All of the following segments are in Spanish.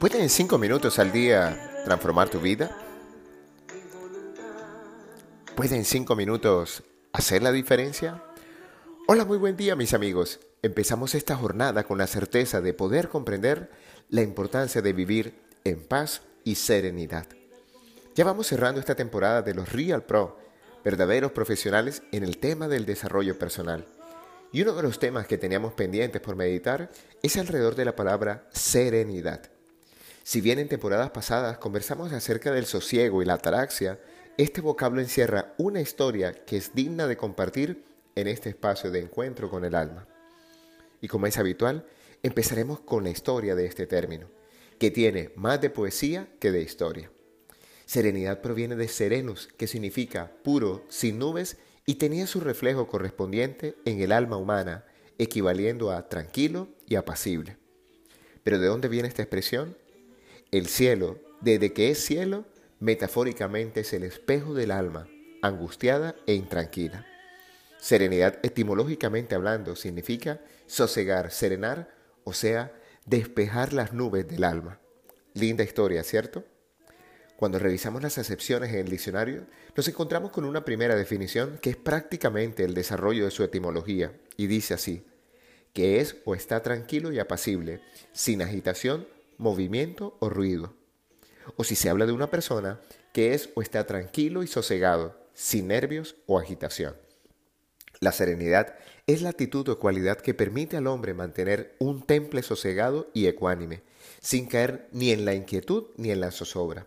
¿Puede en cinco minutos al día transformar tu vida? ¿Puede en cinco minutos hacer la diferencia? Hola, muy buen día mis amigos. Empezamos esta jornada con la certeza de poder comprender la importancia de vivir en paz y serenidad. Ya vamos cerrando esta temporada de los Real Pro, verdaderos profesionales en el tema del desarrollo personal. Y uno de los temas que teníamos pendientes por meditar es alrededor de la palabra serenidad. Si bien en temporadas pasadas conversamos acerca del sosiego y la ataraxia, este vocablo encierra una historia que es digna de compartir en este espacio de encuentro con el alma. Y como es habitual, empezaremos con la historia de este término, que tiene más de poesía que de historia. Serenidad proviene de serenus, que significa puro, sin nubes, y tenía su reflejo correspondiente en el alma humana, equivaliendo a tranquilo y apacible. ¿Pero de dónde viene esta expresión? El cielo, desde que es cielo, metafóricamente es el espejo del alma, angustiada e intranquila. Serenidad etimológicamente hablando significa sosegar, serenar, o sea, despejar las nubes del alma. Linda historia, ¿cierto? Cuando revisamos las acepciones en el diccionario, nos encontramos con una primera definición que es prácticamente el desarrollo de su etimología, y dice así, que es o está tranquilo y apacible, sin agitación movimiento o ruido. O si se habla de una persona que es o está tranquilo y sosegado, sin nervios o agitación. La serenidad es la actitud o cualidad que permite al hombre mantener un temple sosegado y ecuánime, sin caer ni en la inquietud ni en la zozobra.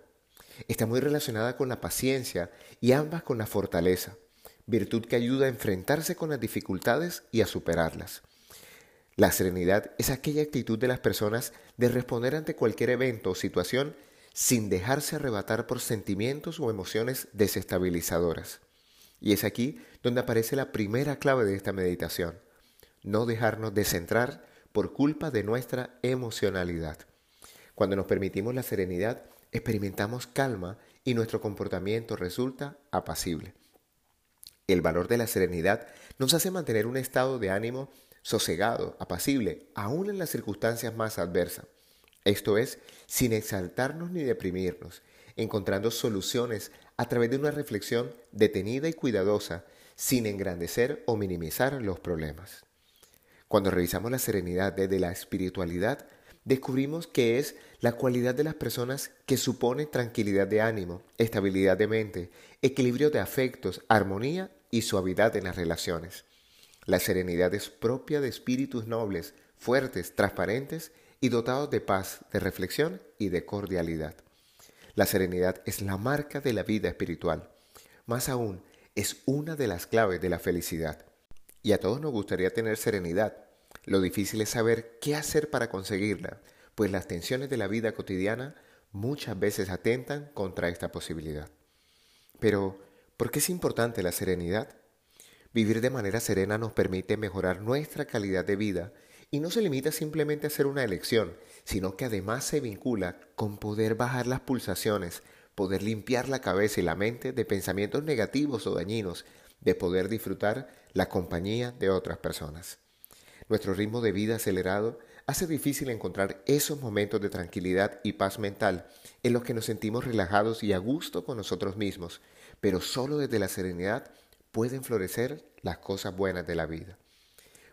Está muy relacionada con la paciencia y ambas con la fortaleza, virtud que ayuda a enfrentarse con las dificultades y a superarlas. La serenidad es aquella actitud de las personas de responder ante cualquier evento o situación sin dejarse arrebatar por sentimientos o emociones desestabilizadoras. Y es aquí donde aparece la primera clave de esta meditación, no dejarnos descentrar por culpa de nuestra emocionalidad. Cuando nos permitimos la serenidad, experimentamos calma y nuestro comportamiento resulta apacible. El valor de la serenidad nos hace mantener un estado de ánimo sosegado, apacible, aún en las circunstancias más adversas. Esto es, sin exaltarnos ni deprimirnos, encontrando soluciones a través de una reflexión detenida y cuidadosa, sin engrandecer o minimizar los problemas. Cuando revisamos la serenidad desde la espiritualidad, descubrimos que es la cualidad de las personas que supone tranquilidad de ánimo, estabilidad de mente, equilibrio de afectos, armonía y suavidad en las relaciones. La serenidad es propia de espíritus nobles, fuertes, transparentes y dotados de paz, de reflexión y de cordialidad. La serenidad es la marca de la vida espiritual. Más aún, es una de las claves de la felicidad. Y a todos nos gustaría tener serenidad. Lo difícil es saber qué hacer para conseguirla, pues las tensiones de la vida cotidiana muchas veces atentan contra esta posibilidad. Pero, ¿por qué es importante la serenidad? Vivir de manera serena nos permite mejorar nuestra calidad de vida y no se limita simplemente a ser una elección, sino que además se vincula con poder bajar las pulsaciones, poder limpiar la cabeza y la mente de pensamientos negativos o dañinos, de poder disfrutar la compañía de otras personas. Nuestro ritmo de vida acelerado hace difícil encontrar esos momentos de tranquilidad y paz mental en los que nos sentimos relajados y a gusto con nosotros mismos, pero solo desde la serenidad pueden florecer las cosas buenas de la vida.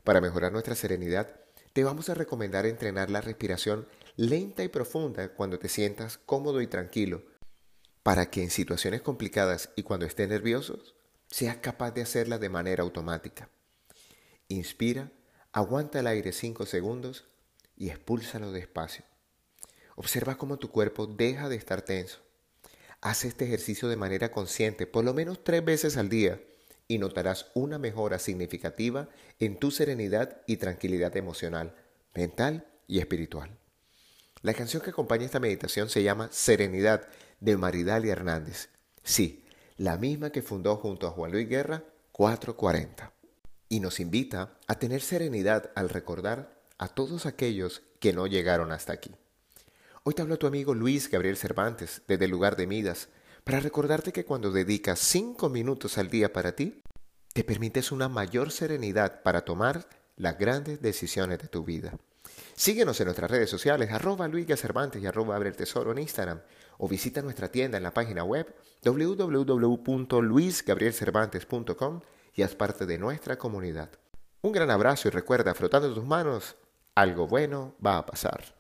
Para mejorar nuestra serenidad, te vamos a recomendar entrenar la respiración lenta y profunda cuando te sientas cómodo y tranquilo, para que en situaciones complicadas y cuando estés nervioso, seas capaz de hacerla de manera automática. Inspira, aguanta el aire 5 segundos y expúlsalo despacio. Observa cómo tu cuerpo deja de estar tenso. Haz este ejercicio de manera consciente, por lo menos tres veces al día, y notarás una mejora significativa en tu serenidad y tranquilidad emocional, mental y espiritual. La canción que acompaña esta meditación se llama Serenidad de Maridalia Hernández. Sí, la misma que fundó junto a Juan Luis Guerra 440. Y nos invita a tener serenidad al recordar a todos aquellos que no llegaron hasta aquí. Hoy te habla tu amigo Luis Gabriel Cervantes desde el lugar de Midas para recordarte que cuando dedicas cinco minutos al día para ti, te permites una mayor serenidad para tomar las grandes decisiones de tu vida. Síguenos en nuestras redes sociales, arroba Luis y arroba Abre el Tesoro en Instagram, o visita nuestra tienda en la página web www.luisgabrielcervantes.com y haz parte de nuestra comunidad. Un gran abrazo y recuerda, frotando tus manos, algo bueno va a pasar.